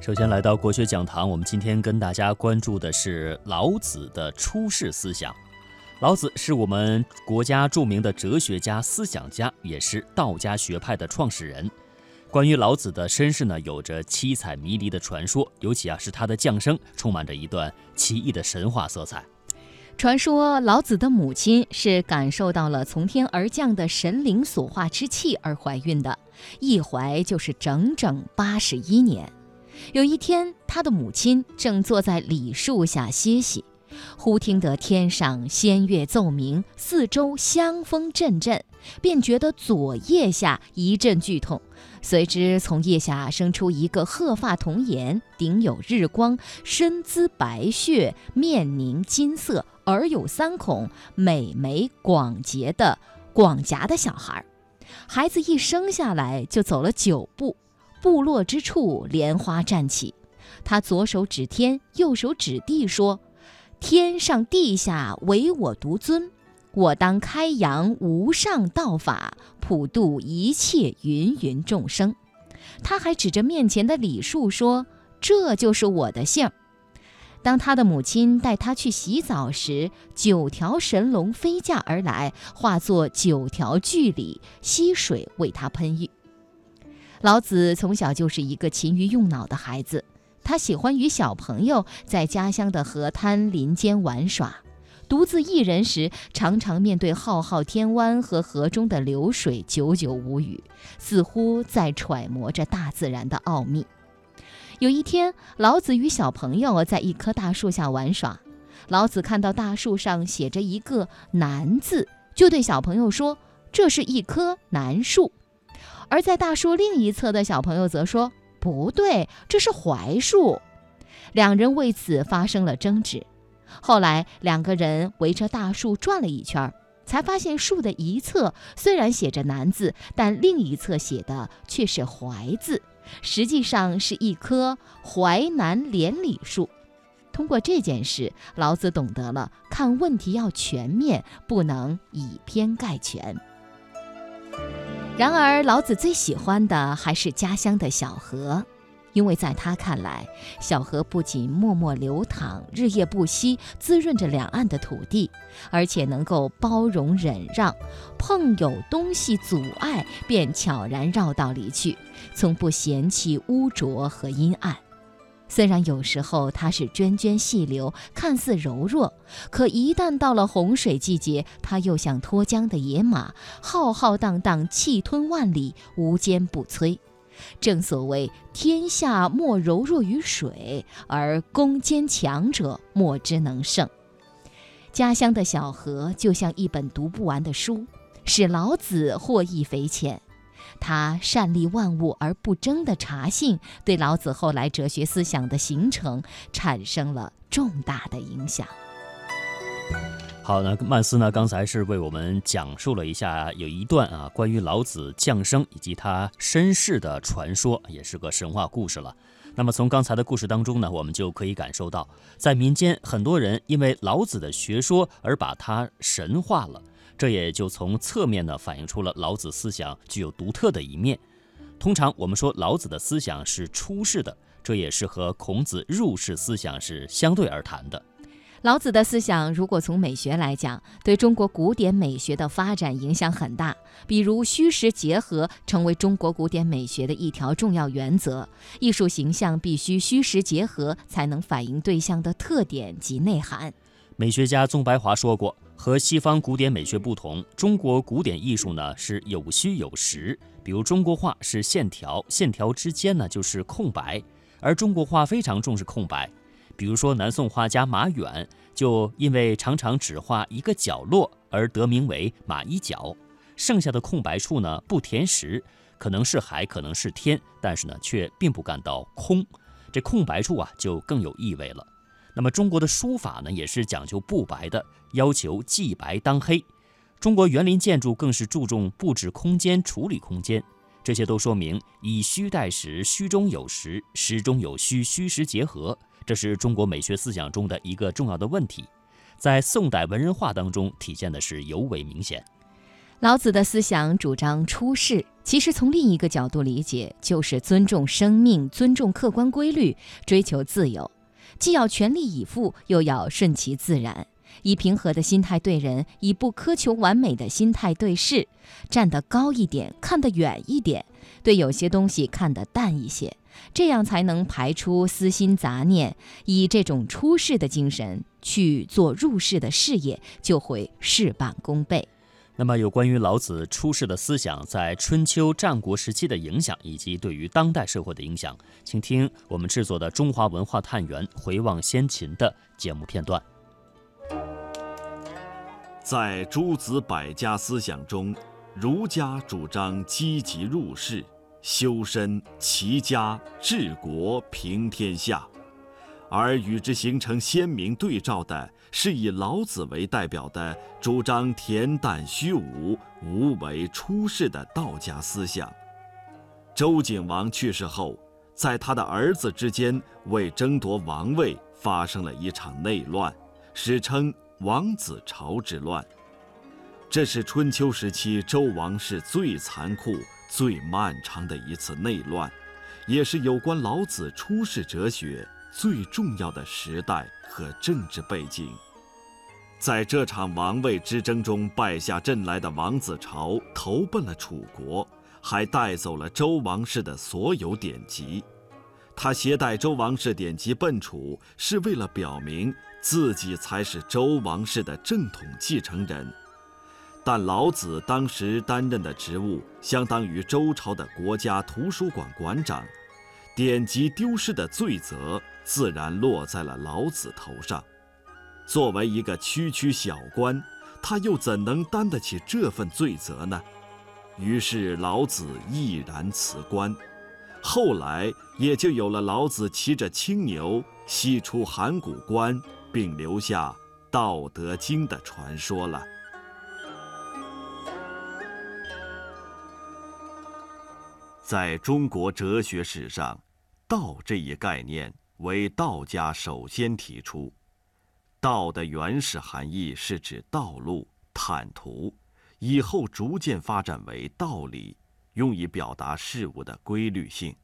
首先来到国学讲堂，我们今天跟大家关注的是老子的出世思想。老子是我们国家著名的哲学家、思想家，也是道家学派的创始人。关于老子的身世呢，有着七彩迷离的传说，尤其啊是他的降生，充满着一段奇异的神话色彩。传说老子的母亲是感受到了从天而降的神灵所化之气而怀孕的，一怀就是整整八十一年。有一天，他的母亲正坐在李树下歇息，忽听得天上仙乐奏鸣，四周香风阵阵，便觉得左腋下一阵剧痛，随之从腋下生出一个鹤发童颜、顶有日光、身姿白雪、面凝金色、耳有三孔、美眉广结的广颊的小孩。孩子一生下来就走了九步。部落之处，莲花站起。他左手指天，右手指地，说：“天上地下，唯我独尊。我当开扬无上道法，普度一切芸芸众生。”他还指着面前的李树说：“这就是我的姓。”当他的母亲带他去洗澡时，九条神龙飞驾而来，化作九条巨鲤，溪水为他喷浴。老子从小就是一个勤于用脑的孩子，他喜欢与小朋友在家乡的河滩林间玩耍。独自一人时，常常面对浩浩天湾和河中的流水，久久无语，似乎在揣摩着大自然的奥秘。有一天，老子与小朋友在一棵大树下玩耍，老子看到大树上写着一个“南”字，就对小朋友说：“这是一棵楠树。”而在大树另一侧的小朋友则说：“不对，这是槐树。”两人为此发生了争执。后来，两个人围着大树转了一圈，才发现树的一侧虽然写着“南”字，但另一侧写的却是“槐”字，实际上是一棵淮南连理树。通过这件事，老子懂得了看问题要全面，不能以偏概全。然而，老子最喜欢的还是家乡的小河，因为在他看来，小河不仅默默流淌，日夜不息，滋润着两岸的土地，而且能够包容忍让，碰有东西阻碍，便悄然绕道离去，从不嫌弃污浊和阴暗。虽然有时候它是涓涓细流，看似柔弱，可一旦到了洪水季节，它又像脱缰的野马，浩浩荡荡，气吞万里，无坚不摧。正所谓“天下莫柔弱于水，而攻坚强者莫之能胜”。家乡的小河就像一本读不完的书，使老子获益匪浅。他善利万物而不争的茶性，对老子后来哲学思想的形成产生了重大的影响。好，那曼斯呢？刚才是为我们讲述了一下有一段啊关于老子降生以及他身世的传说，也是个神话故事了。那么从刚才的故事当中呢，我们就可以感受到，在民间很多人因为老子的学说而把他神化了。这也就从侧面呢反映出了老子思想具有独特的一面。通常我们说老子的思想是出世的，这也是和孔子入世思想是相对而谈的。老子的思想如果从美学来讲，对中国古典美学的发展影响很大。比如虚实结合成为中国古典美学的一条重要原则，艺术形象必须虚实结合，才能反映对象的特点及内涵。美学家宗白华说过。和西方古典美学不同，中国古典艺术呢是有虚有实。比如中国画是线条，线条之间呢就是空白，而中国画非常重视空白。比如说南宋画家马远，就因为常常只画一个角落而得名为马一角，剩下的空白处呢不填实，可能是海，可能是天，但是呢却并不感到空，这空白处啊就更有意味了。那么中国的书法呢，也是讲究不白的，要求既白当黑。中国园林建筑更是注重布置空间、处理空间，这些都说明以虚代实，虚中有实，实中有虚，虚实结合，这是中国美学思想中的一个重要的问题，在宋代文人画当中体现的是尤为明显。老子的思想主张出世，其实从另一个角度理解，就是尊重生命、尊重客观规律、追求自由，既要全力以赴，又要顺其自然，以平和的心态对人，以不苛求完美的心态对事，站得高一点，看得远一点，对有些东西看得淡一些，这样才能排出私心杂念，以这种出世的精神去做入世的事业，就会事半功倍。那么，有关于老子出世的思想在春秋战国时期的影响，以及对于当代社会的影响，请听我们制作的《中华文化探源》回望先秦的节目片段。在诸子百家思想中，儒家主张积极入世、修身、齐家、治国、平天下，而与之形成鲜明对照的。是以老子为代表的主张恬淡虚无、无为出世的道家思想。周景王去世后，在他的儿子之间为争夺王位发生了一场内乱，史称王子朝之乱。这是春秋时期周王室最残酷、最漫长的一次内乱，也是有关老子出世哲学。最重要的时代和政治背景，在这场王位之争中败下阵来的王子朝投奔了楚国，还带走了周王室的所有典籍。他携带周王室典籍奔楚，是为了表明自己才是周王室的正统继承人。但老子当时担任的职务相当于周朝的国家图书馆馆长，典籍丢失的罪责。自然落在了老子头上。作为一个区区小官，他又怎能担得起这份罪责呢？于是老子毅然辞官。后来也就有了老子骑着青牛西出函谷关，并留下《道德经》的传说了。在中国哲学史上，“道”这一概念。为道家首先提出，道的原始含义是指道路、坦途，以后逐渐发展为道理，用以表达事物的规律性。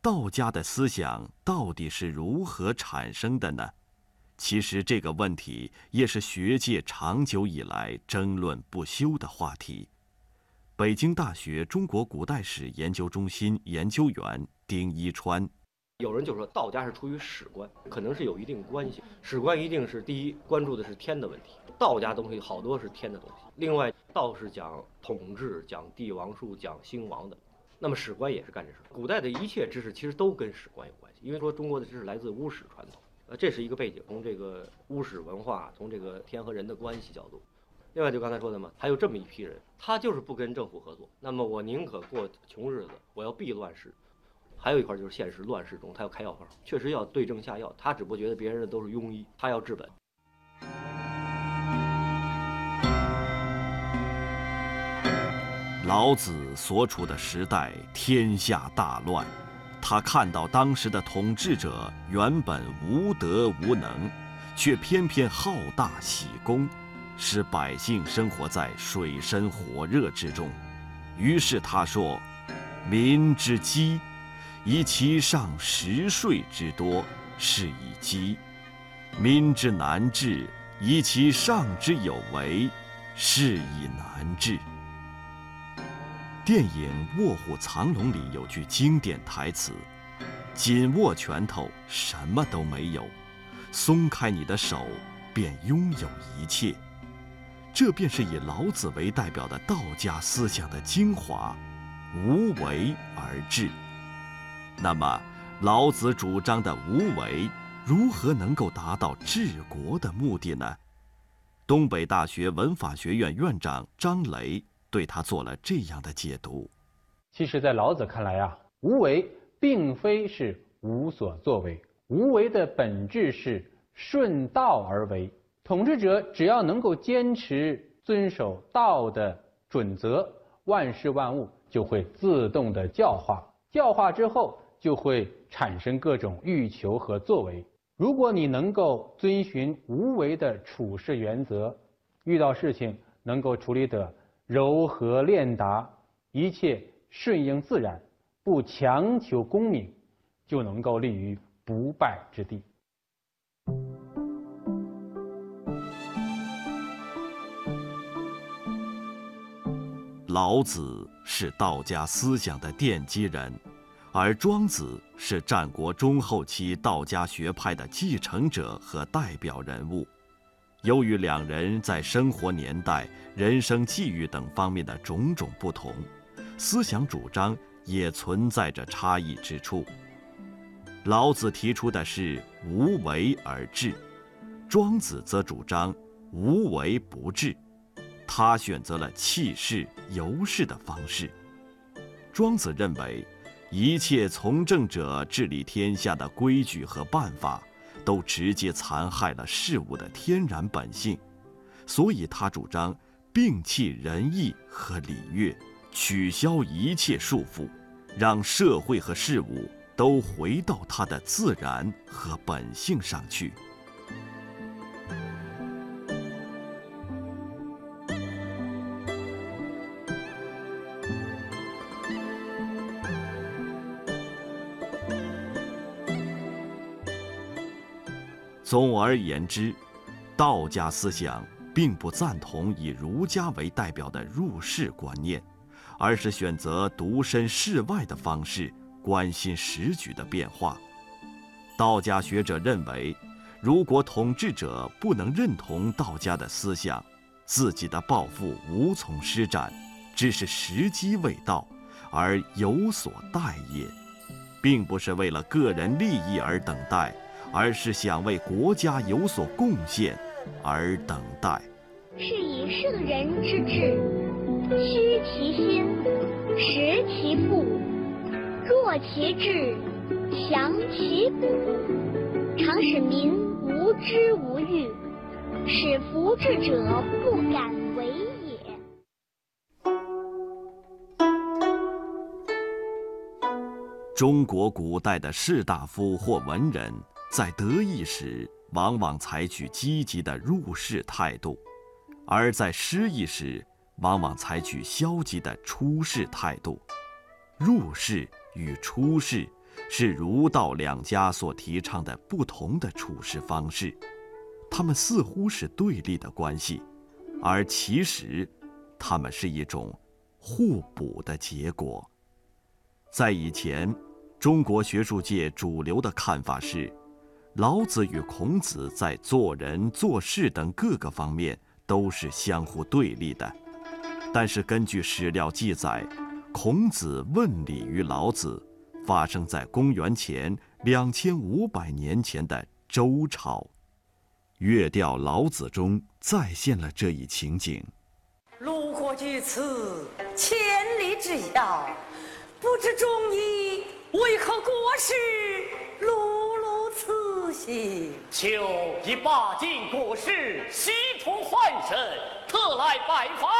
道家的思想到底是如何产生的呢？其实这个问题也是学界长久以来争论不休的话题。北京大学中国古代史研究中心研究员丁一川。有人就说道家是出于史观，可能是有一定关系。史观一定是第一关注的是天的问题，道家东西好多是天的东西。另外，道是讲统治、讲帝王术、讲兴亡的，那么史观也是干这事。古代的一切知识其实都跟史观有关系，因为说中国的知识来自巫史传统，呃，这是一个背景。从这个巫史文化，从这个天和人的关系角度，另外就刚才说的嘛，还有这么一批人，他就是不跟政府合作，那么我宁可过穷日子，我要避乱世。还有一块就是现实乱世中，他要开药方，确实要对症下药。他只不过觉得别人的都是庸医，他要治本。老子所处的时代天下大乱，他看到当时的统治者原本无德无能，却偏偏好大喜功，使百姓生活在水深火热之中。于是他说：“民之饥。”以其上食税之多，是以饥；民之难治，以其上之有为，是以难治。电影《卧虎藏龙》里有句经典台词：“紧握拳头，什么都没有；松开你的手，便拥有一切。”这便是以老子为代表的道家思想的精华：无为而治。那么，老子主张的无为，如何能够达到治国的目的呢？东北大学文法学院院长张雷对他做了这样的解读：其实，在老子看来啊，无为并非是无所作为，无为的本质是顺道而为。统治者只要能够坚持遵守道的准则，万事万物就会自动的教化。教化之后。就会产生各种欲求和作为。如果你能够遵循无为的处事原则，遇到事情能够处理得柔和练达，一切顺应自然，不强求功名，就能够立于不败之地。老子是道家思想的奠基人，而庄子是战国中后期道家学派的继承者和代表人物。由于两人在生活年代、人生际遇等方面的种种不同，思想主张也存在着差异之处。老子提出的是无为而治，庄子则主张无为不治。他选择了弃世游世的方式。庄子认为，一切从政者治理天下的规矩和办法，都直接残害了事物的天然本性，所以他主张摒弃仁义和礼乐，取消一切束缚，让社会和事物都回到它的自然和本性上去。总而言之，道家思想并不赞同以儒家为代表的入世观念，而是选择独身世外的方式关心时局的变化。道家学者认为，如果统治者不能认同道家的思想，自己的抱负无从施展，只是时机未到而有所待也，并不是为了个人利益而等待。而是想为国家有所贡献而等待。是以圣人之治，虚其心，实其腹，弱其志，强其骨，常使民无知无欲，使服治者不敢为也。中国古代的士大夫或文人。在得意时，往往采取积极的入世态度；而在失意时，往往采取消极的出世态度。入世与出世是儒道两家所提倡的不同的处事方式，他们似乎是对立的关系，而其实，他们是一种互补的结果。在以前，中国学术界主流的看法是。老子与孔子在做人做事等各个方面都是相互对立的，但是根据史料记载，孔子问礼于老子，发生在公元前两千五百年前的周朝，《乐调老子》中再现了这一情景。路过于此，千里之遥，不知中医为何国事？求一把尽国事，西出还神，特来拜访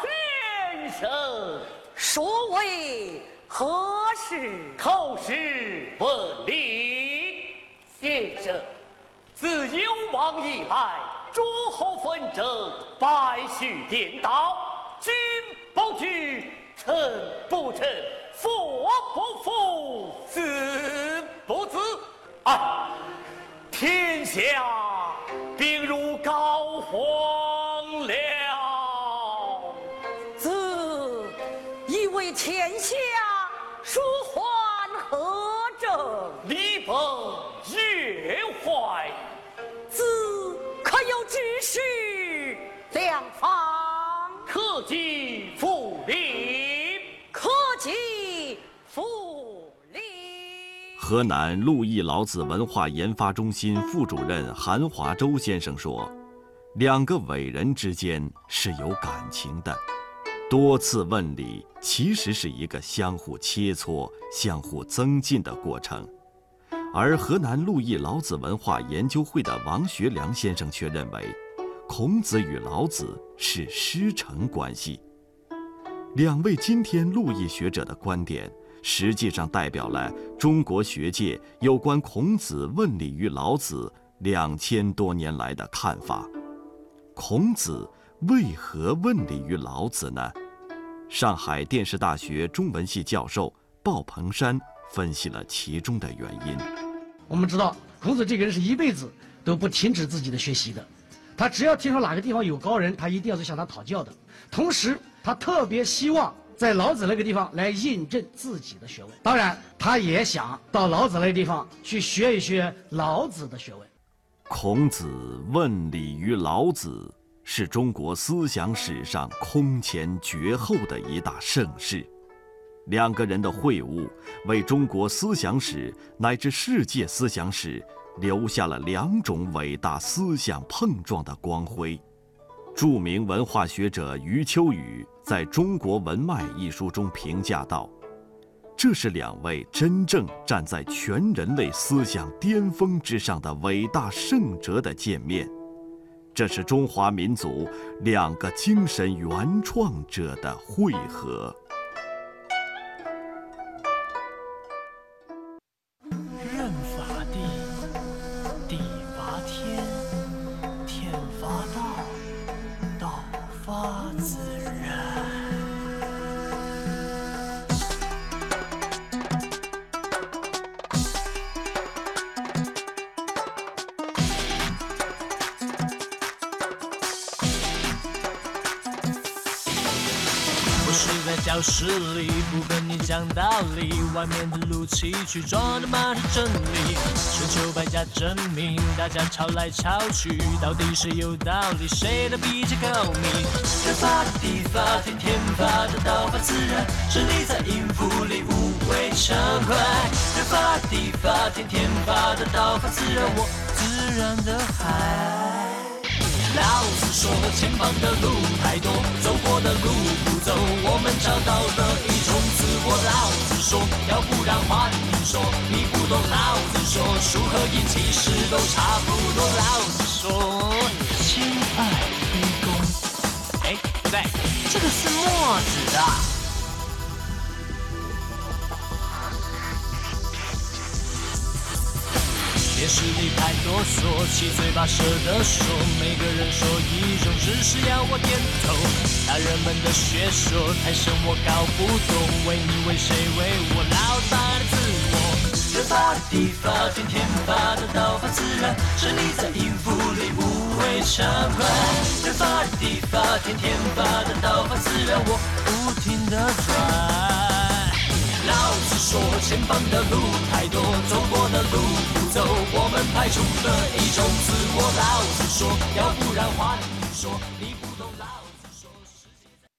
先生。所为何事？叩事问礼。先生，自幽王以来，诸侯纷争，百绪颠倒，君不惧，臣不臣，父不父，子不子。哎。天下病如膏火。河南陆毅老子文化研发中心副主任韩华洲先生说：“两个伟人之间是有感情的，多次问礼其实是一个相互切磋、相互增进的过程。”而河南陆毅老子文化研究会的王学良先生却认为，孔子与老子是师承关系。两位今天陆毅学者的观点。实际上代表了中国学界有关孔子问礼于老子两千多年来的看法。孔子为何问礼于老子呢？上海电视大学中文系教授鲍鹏山分析了其中的原因。我们知道，孔子这个人是一辈子都不停止自己的学习的，他只要听说哪个地方有高人，他一定要去向他讨教的。同时，他特别希望在老子那个地方来印证自己的学问。当然，他也想到老子那个地方去学一学老子的学问。孔子问礼于老子，是中国思想史上空前绝后的一大盛事。两个人的会晤，为中国思想史乃至世界思想史留下了两种伟大思想碰撞的光辉。著名文化学者余秋雨在中国文脉一书中评价道：“这是两位真正站在全人类思想巅峰之上的伟大圣哲的见面，这是中华民族两个精神原创者的汇合。”教室里不跟你讲道理，外面的怒气去装的满是真理。春秋百家争鸣，大家吵来吵去，到底谁有道理，谁的比较高明？人发的地法，天天发的道法自然，是你在音符里无谓畅快。人发的地法，天天发的道法自然，我自然的嗨。老子说，前方的路太多，走过的路不走，我们找到了一种自我。老子说，要不然换你说，你不懂。老子说，输和音其实都差不多。老子说，亲爱的公。哎，不对，这个是墨子的。电视里太啰嗦，七嘴八舌的说，每个，只是要我点头。大人们的学说太深，我搞不懂，为你为谁为我，老大的自我。人发地法，天天发的道法自然，是你在音符里无谓畅快。人发地法，天天发的道法自然，我不停的转。老子说，前方的路太多，走过的路不走，我们排除了一种自我。老子说，要不然说你不